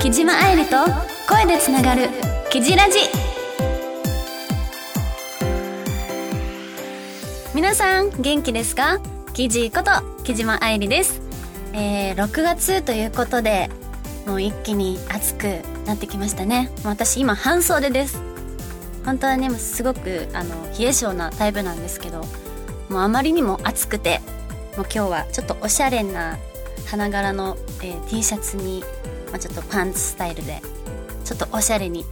木島愛理と声でつながる「キジラジ」皆さん元気ですか？キジこと木島愛理です、えー、6月ということでもう一気に暑くなってきましたね。もう私今半袖です。本当はねすごくあの冷え性なタイプなんですけど。もうあまりにも暑くてもう今日はちょっとおしゃれな花柄の、えー T シャツに、まあ、ちょっとパンツスタイルでちょっとおしゃれに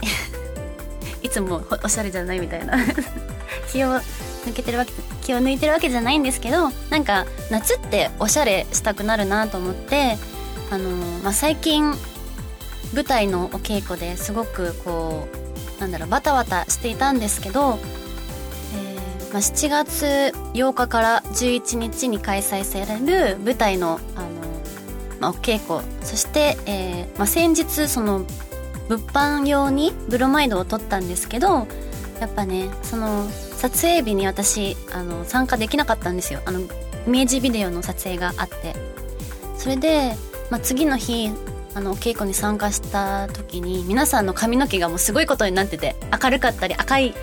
いつもおしゃれじゃないみたいな 気を抜けてるわけ気を抜いてるわけじゃないんですけどなんか夏っておしゃれしたくなるなと思ってあのーまあ、最近舞台のお稽古ですごくこうなんだろうバタバタしていたんですけど、まあ、7月8日から11日に開催される舞台のあの、まあ、お稽古。そして、えーまあ、先日その物販用にブロマイドを撮ったんですけどやっぱねその撮影日に私あの参加できなかったんですよ。あのイメージビデオの撮影があって。それで、まあ、次の日あのお稽古に参加した時に皆さんの髪の毛がもうすごいことになってて明るかったり赤い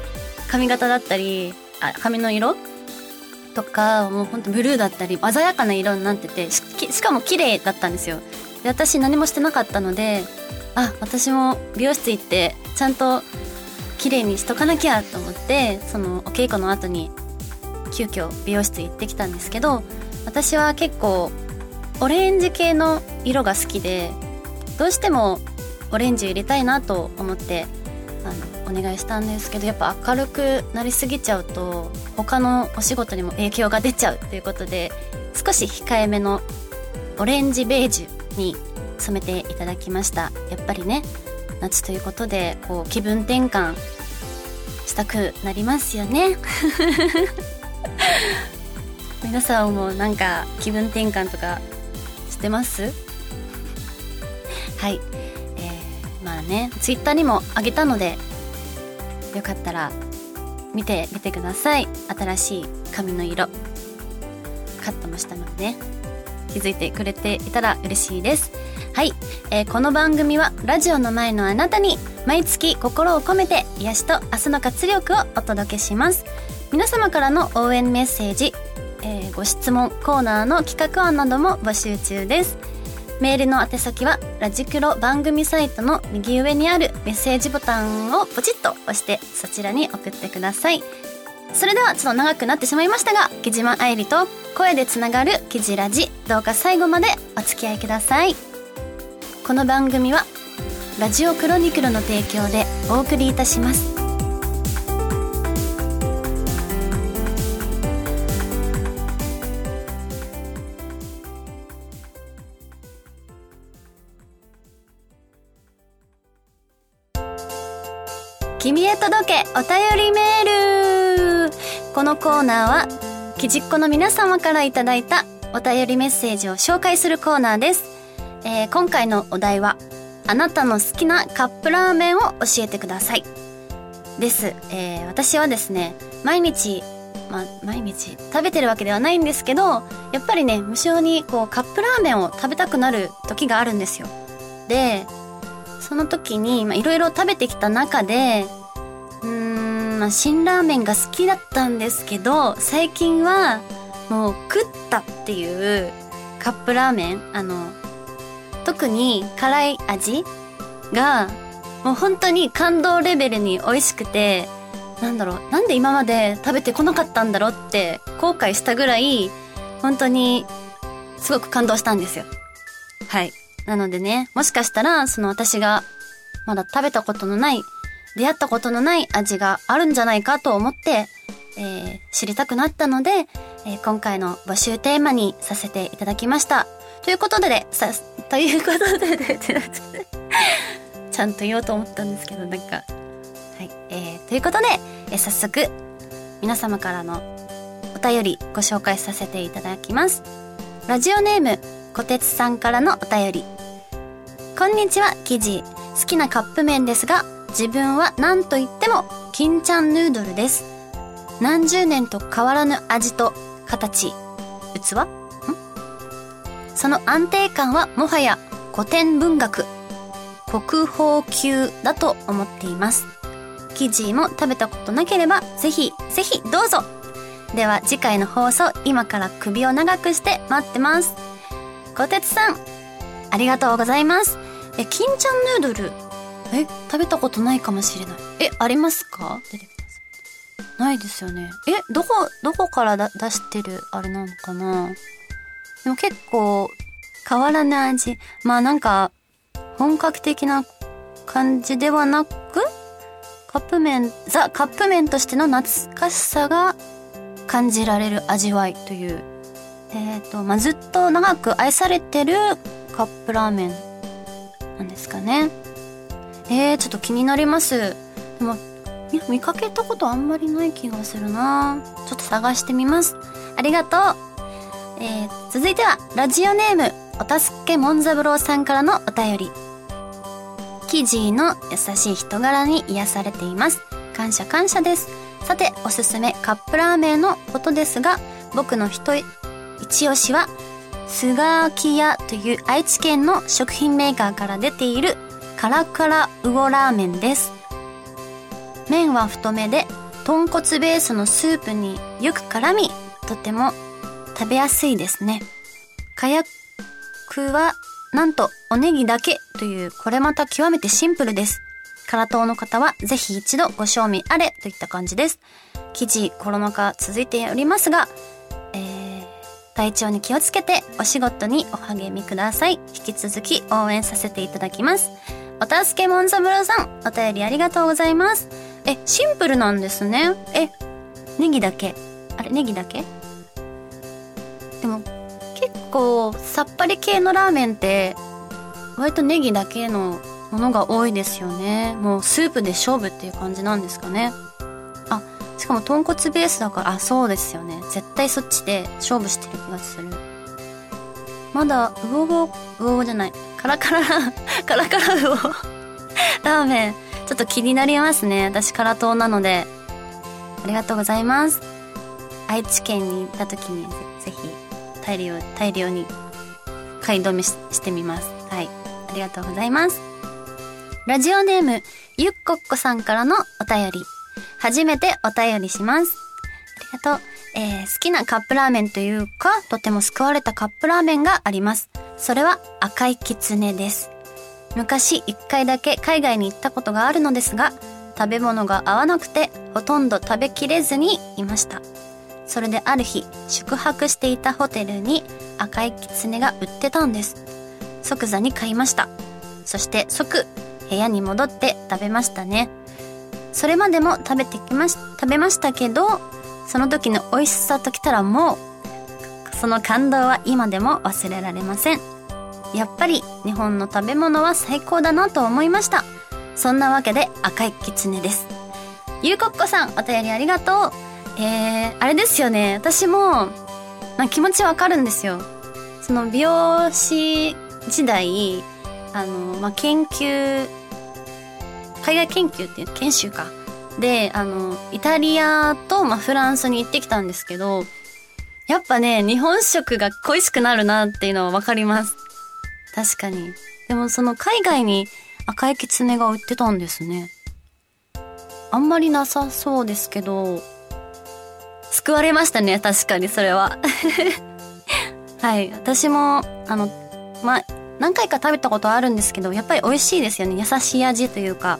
髪型だったりあ髪の色？とかもうほんとブルーだったり鮮やかな色になっててしかも綺麗だったんですよ。で私何もしてなかったのであ私も美容室行ってちゃんと綺麗にしとかなきゃと思ってそのお稽古の後に急遽美容室行ってきたんですけど私は結構オレンジ系の色が好きでどうしてもオレンジを入れたいなと思ってあのお願いしたんですけどやっぱ明るくなりすぎちゃうと他のお仕事にも影響が出ちゃうということで少し控えめのオレンジベージュに染めていただきました。やっぱりね夏ということでこう気分転換したくなりますよね。皆さんもなんか気分転換とかしてます？はい、ね。ツイッターにもあげたのでよかったら見てみてください。新しい髪の色カットもしたのでね。気づいてくれていたら嬉しいです。はい、えーこの番組はラジオの前のあなたに毎月心を込めて癒しと明日の活力をお届けします。皆様からの応援メッセージ、えーご質問コーナーの企画案なども募集中です。メールの宛先はラジクロ番組サイトの右上にあるメッセージボタンをポチッと押してそちらに送ってください。それではちょっと長くなってしまいましたが木島愛理と声でつながるキジラジどうか最後までお付き合いください。この番組はラジオクロニクルの提供でお送りいたします。へ届けお便りメール。このコーナーはきじっこの皆様からいただいたお便りメッセージを紹介するコーナーです、えー今回のお題はあなたの好きなカップラーメンを教えてください。です、えー私はですね毎日ま、毎日食べてるわけではないんですけどやっぱりね無性にこうカップラーメンを食べたくなる時があるんですよ。でその時にまいろいろ食べてきた中でうんまあ辛ラーメンが好きだったんですけど最近はもう食ったっていうカップラーメンあの特に辛い味がもう本当に感動レベルに美味しくてなんだろうなんで今まで食べてこなかったんだろうって後悔したぐらい本当にすごく感動したんですよ。はい。なのでねもしかしたらその私がまだ食べたことのない出会ったことのない味があるんじゃないかと思って、えー知りたくなったので、えー今回の募集テーマにさせていただきました。ということででさということでで ちゃんと言おうと思ったんですけどなんかはい、えー、ということで、えー早速皆様からのお便りご紹介させていただきます。ラジオネームこてつさんからのお便り。こんにちはキジ。好きなカップ麺ですが自分は何と言っても金ちゃんヌードルです何十年と変わらぬ味と形、器？その安定感はもはや古典文学、国宝級だと思っています。生地も食べたことなければ、ぜひ、ぜひどうぞでは次回の放送、今から首を長くして待ってます。小鉄さん、ありがとうございます。え、金ちゃんヌードル、え、食べたことないかもしれない。え、ありますか？出てください。ないですよね。え、どこ、どこから出してるあれなのかな？でも結構、変わらぬ味。まあなんか、本格的な感じではなく、カップ麺、ザ・カップ麺としての懐かしさが感じられる味わいという、えっ、ー、と、まあ、ずっと長く愛されてるカップラーメンなんですかね。えー、ちょっと気になります。でも、見かけたことあんまりない気がするなちょっと探してみます。ありがとう。えー、続いては、ラジオネーム、お助けモンザブローさんからのお便り。キジの優しい人柄に癒されています。感謝感謝です。さて、おすすめカップラーメンのことですが、僕の人、一押しは、スガーキ屋という愛知県の食品メーカーから出ているカラカラウオラーメンです。麺は太めで、豚骨ベースのスープによく絡み、とても食べやすいですね。火薬は、なんとおネギだけという、これまた極めてシンプルです。辛党の方はぜひ一度ご賞味あれといった感じです。記事コロナ禍続いておりますが、えー、体調に気をつけてお仕事にお励みください。引き続き応援させていただきます。お助けモンサブロさん、お便りありがとうございます。え、シンプルなんですね。え、ネギだけ。あれ、ネギだけ？でも、結構、さっぱり系のラーメンって、割とネギだけのものが多いですよね。もうスープで勝負っていう感じなんですかね。あ、しかも豚骨ベースだから、あ、そうですよね。絶対そっちで勝負してる気がする。まだ、うおぼ、うおぼじゃない。カラカラ、カラカラうお。ラーメン、ちょっと気になりますね。私、辛党なので。ありがとうございます。愛知県に行った時にぜ、ぜひ、大量、大量に買い止めしてみます。はい。ありがとうございます。ラジオネーム、ゆっこっこさんからのお便り。初めてお便りします。ありがとう。えー、好きなカップラーメンというか、とても救われたカップラーメンがあります。それは赤いきつねです。昔一回だけ海外に行ったことがあるのですが、食べ物が合わなくてほとんど食べきれずにいました。それである日、宿泊していたホテルに赤いきつねが売ってたんです。即座に買いました。そして即部屋に戻って食べましたね。それまでも食べてきまし、食べましたけど、その時の美味しさときたらもう、その感動は今でも忘れられません。やっぱり日本の食べ物は最高だなと思いました。そんなわけで赤いきつねです。ゆうこっこさん、お便りありがとう。えー、あれですよね。私も、まあ、気持ちわかるんですよ。その美容師時代、あの、まあ、研究、海外研究っていう研修か。で、あの、イタリアと、まあ、フランスに行ってきたんですけど、やっぱね、日本食が恋しくなるなっていうのはわかります。確かに。でもその海外に赤いキツネが売ってたんですね。あんまりなさそうですけど、救われましたね、確かにそれは。はい。私も、あの、まあ、何回か食べたことあるんですけど、やっぱり美味しいですよね。優しい味というか。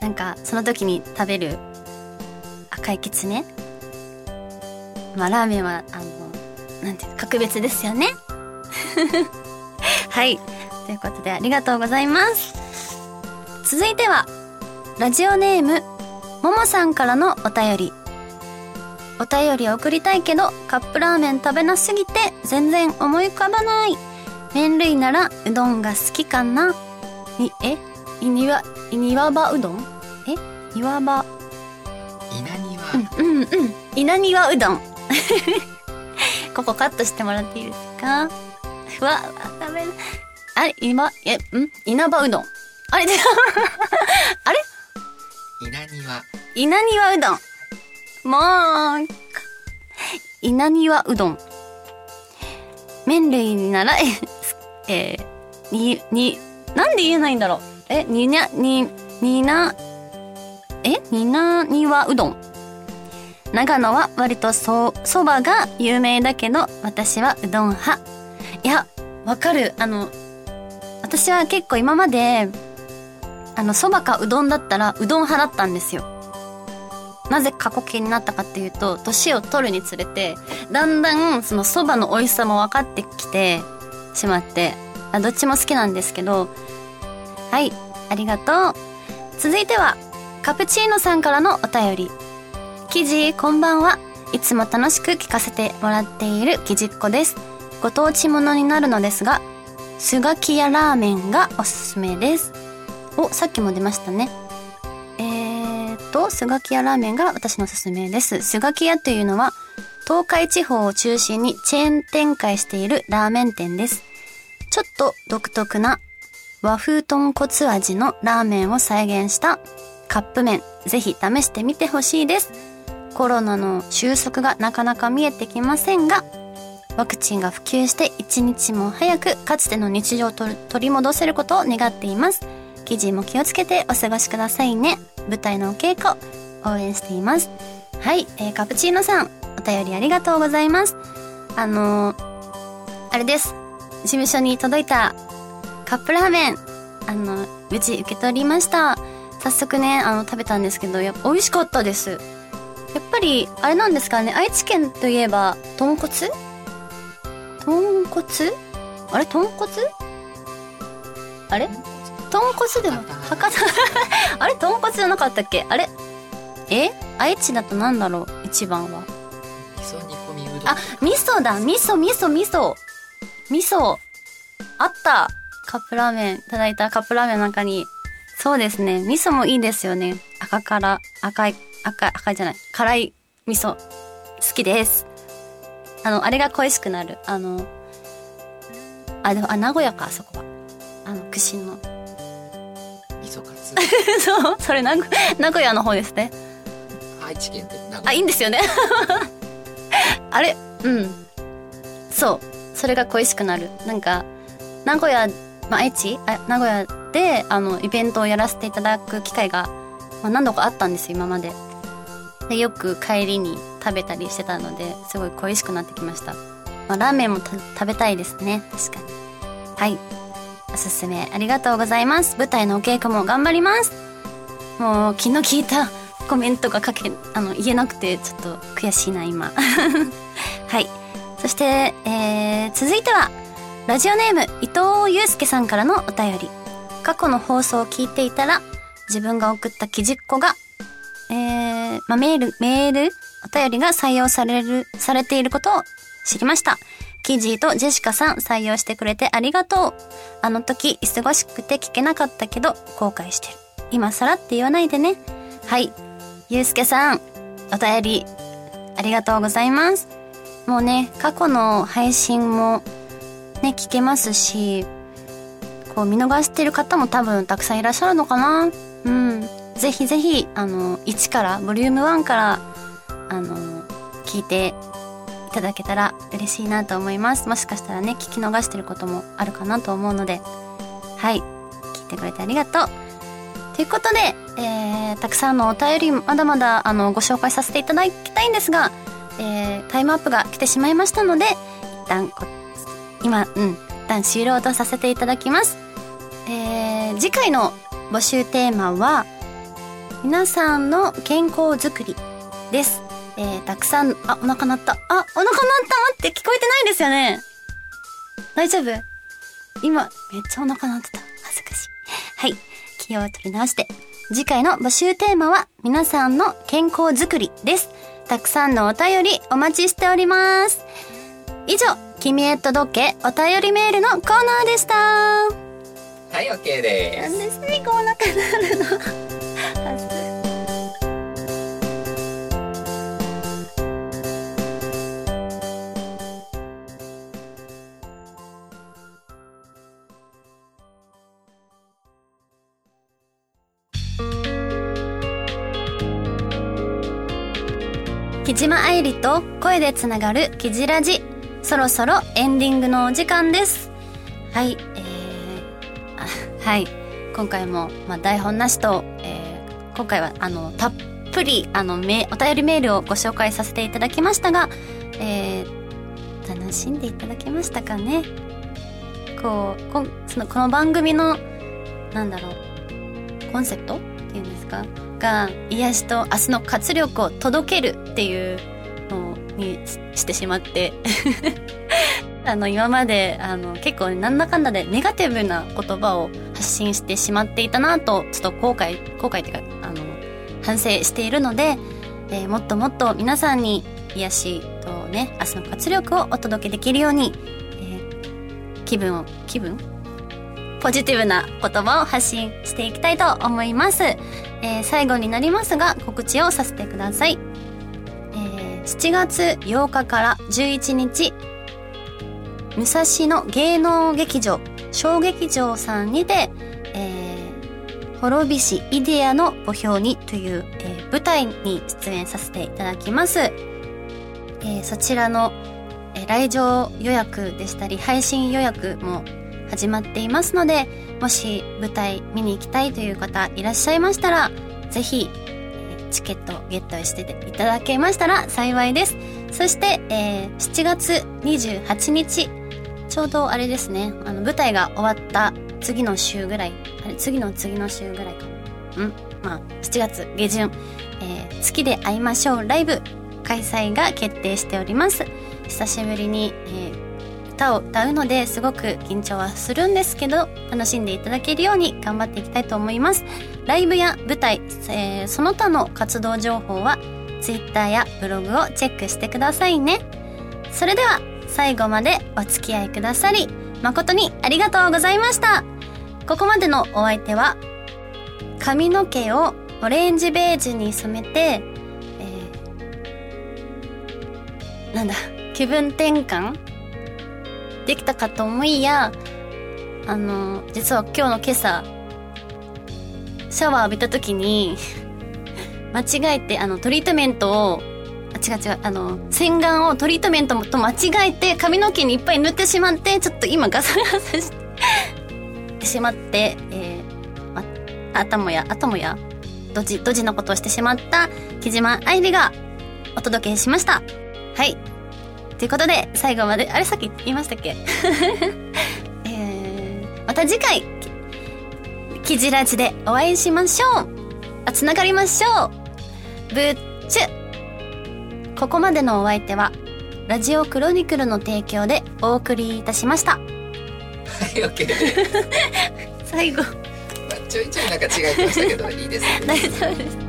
なんか、その時に食べる赤いきつね。まあ、ラーメンは、あの、なんていう格別ですよね。はい。ということで、ありがとうございます。続いては、ラジオネーム、ももさんからのお便り。お便り送りたいけど、カップラーメン食べなすぎて、全然思い浮かばない。麺類ならうどんが好きかなに、え？いにわ、いにわばうどん？え？いわば？稲庭。うんうんうん。稲庭うどん。ここカットしてもらっていいですか？ふわ、食べる。あれ？今、え、ん？稲葉うどん。あれ？あれ？稲庭。稲庭うどん。もう、稲庭うどん。麺類なら、えー、に、に、なんで言えないんだろう？え、ににゃ、に、にな、えになにわうどん。長野は割とそ、そばが有名だけど、私はうどん派。いや、わかる。あの、私は結構今まで、あの、そばかうどんだったら、うどん派だったんですよ。なぜ過去形になったかっていうと、年を取るにつれて、だんだんその蕎麦の美味しさも分かってきてしまって、あどっちも好きなんですけど、はい、ありがとう。続いては、カプチーノさんからのお便り。記事、こんばんは。いつも楽しく聞かせてもらっている記事っ子です。ご当地ものになるのですが、スガキ屋ラーメンがおすすめです。お、さっきも出ましたね。と、スガキ屋ラーメンが私のおすすめです。スガキ屋というのは、東海地方を中心にチェーン展開しているラーメン店です。ちょっと独特な和風豚骨味のラーメンを再現したカップ麺、ぜひ試してみてほしいです。コロナの収束がなかなか見えてきませんが、ワクチンが普及して一日も早くかつての日常を取り戻せることを願っています。記事も気をつけてお過ごしくださいね。舞台のお稽古、応援しています。はい、えー、カプチーノさん、お便りありがとうございます。あのー、あれです。事務所に届いたカップラーメン、あの、無事受け取りました。早速ね、あの、食べたんですけど、やっぱ美味しかったです。やっぱり、あれなんですかね、愛知県といえば、豚骨？豚骨？あれ？豚骨？あれ？豚骨でも博多？あれ？豚骨じゃなかったっけ？あれ？え？愛知だとなんだろう？一番は。味噌煮込みうどん。あ味噌だ。味噌味噌味噌。味噌。あったカップラーメンいただいたカップラーメンの中にそうですね味噌もいいですよね。赤から赤い赤い赤いじゃない。辛い味噌。好きです。あのあれが恋しくなる。あのあでもあ名古屋かあそこは。あの串の。噌カツ。そう。それ名古名古屋の方ですね。愛知県って名古屋。あいいんですよね。あれうん。そう。それが恋しくなる。なんか名古屋、まあ、愛知あ名古屋であのイベントをやらせていただく機会が、まあ、何度かあったんですよ今まででよく帰りに食べたりしてたのですごい恋しくなってきました、まあ、ラーメンも食べたいですね確かにはいおすすめありがとうございます。舞台のお稽古も頑張ります。もう気の利いたコメントが書け、あの、言えなくてちょっと悔しいな、今。はい。そして、えー、続いては、ラジオネーム伊藤祐介さんからのお便り。過去の放送を聞いていたら、自分が送った記事っ子が、えー、まあ、メール、メール、お便りが採用される、されていることを知りました。キジーとジェシカさん採用してくれてありがとう。あの時忙しくて聞けなかったけど後悔してる。今更って言わないでね。はい。ゆうすけさん、お便りありがとうございます。もうね、過去の配信もね、聞けますし、こう見逃してる方も多分たくさんいらっしゃるのかなうん。ぜひぜひ、あの、1から、ボリューム1から、あの、聞いていただけたら嬉しいなと思います。もしかしたらね、聞き逃してることもあるかなと思うので、はい、聞いてくれてありがとう。ということで、えー、たくさんのお便りまだまだあのご紹介させていただきたいんですが、えー、タイムアップが来てしまいましたので、一旦こ、今、うん、一旦終了とさせていただきます。えー、次回の募集テーマは、皆さんの健康づくりです。えー、たくさん、あ、お腹鳴った。あ、お腹鳴ったって聞こえてないですよね大丈夫？今、めっちゃお腹鳴ってた。恥ずかしい。はい。気を取り直して。次回の募集テーマは、皆さんの健康づくりです。たくさんのお便りお待ちしております。以上、君へ届けお便りメールのコーナーでした。はい、OK です。なんで最後お腹鳴るの木島愛理と声でつながるキジラジそろそろエンディングのお時間です。はいえー、はい。今回も、まあ、台本なしと、えー、今回はあのたっぷりあのめお便りメールをご紹介させていただきましたが、えー、楽しんでいただけましたかね？こうこそのこの番組のなんだろうコンセプトっていうんですか？が癒しと明日の活力を届けるっていうにしてしまって あの今まであの結構なんだかんだでネガティブな言葉を発信してしまっていたなとちょっと後悔後悔っていうかあの反省しているので、えー、もっともっと皆さんに癒しとね明日の活力をお届けできるように、えー、気分を気分？ポジティブな言葉を発信していきたいと思います。えー、最後になりますが告知をさせてください。7月8日から11日、武蔵野芸能劇場、小劇場さんにて、えー、滅びしイデアの墓標にという、えー、舞台に出演させていただきます。えー、そちらの、えー、来場予約でしたり、配信予約も始まっていますので、もし舞台見に行きたいという方いらっしゃいましたら、ぜひ、チケットゲットしていただけましたら幸いです。そして、えー、7月28日、ちょうどあれですね、あの、舞台が終わった次の週ぐらい、あれ、次の次の週ぐらいか。うんまあ、7月下旬、えー、月で会いましょうライブ開催が決定しております。久しぶりに、えー歌を歌うのですごく緊張はするんですけど楽しんでいただけるように頑張っていきたいと思いますライブや舞台、えー、その他の活動情報は Twitter やブログをチェックしてくださいね。それでは最後までお付き合いくださり誠にありがとうございました。ここまでのお相手は髪の毛をオレンジベージュに染めて、えー、なんだ気分転換？できたかと思いやあの実は今日の今朝シャワー浴びた時に間違えてあのトリートメントをあ違う違うあの洗顔をトリートメントと間違えて髪の毛にいっぱい塗ってしまってちょっと今ガサガサしてしまって、えー、ま、あたもやあたもやドジドジのことをしてしまった木島愛理がお届けしました。はい。ということで、最後まで、あれさっき言いましたっけ？えー、また次回、キジラジでお会いしましょうあ、つながりましょうぶっちゅここまでのお相手は、ラジオクロニクルの提供でお送りいたしました。はい、OK 最後。まあ、ちょいちょいなんか違いましたけど、いいです、大丈夫です。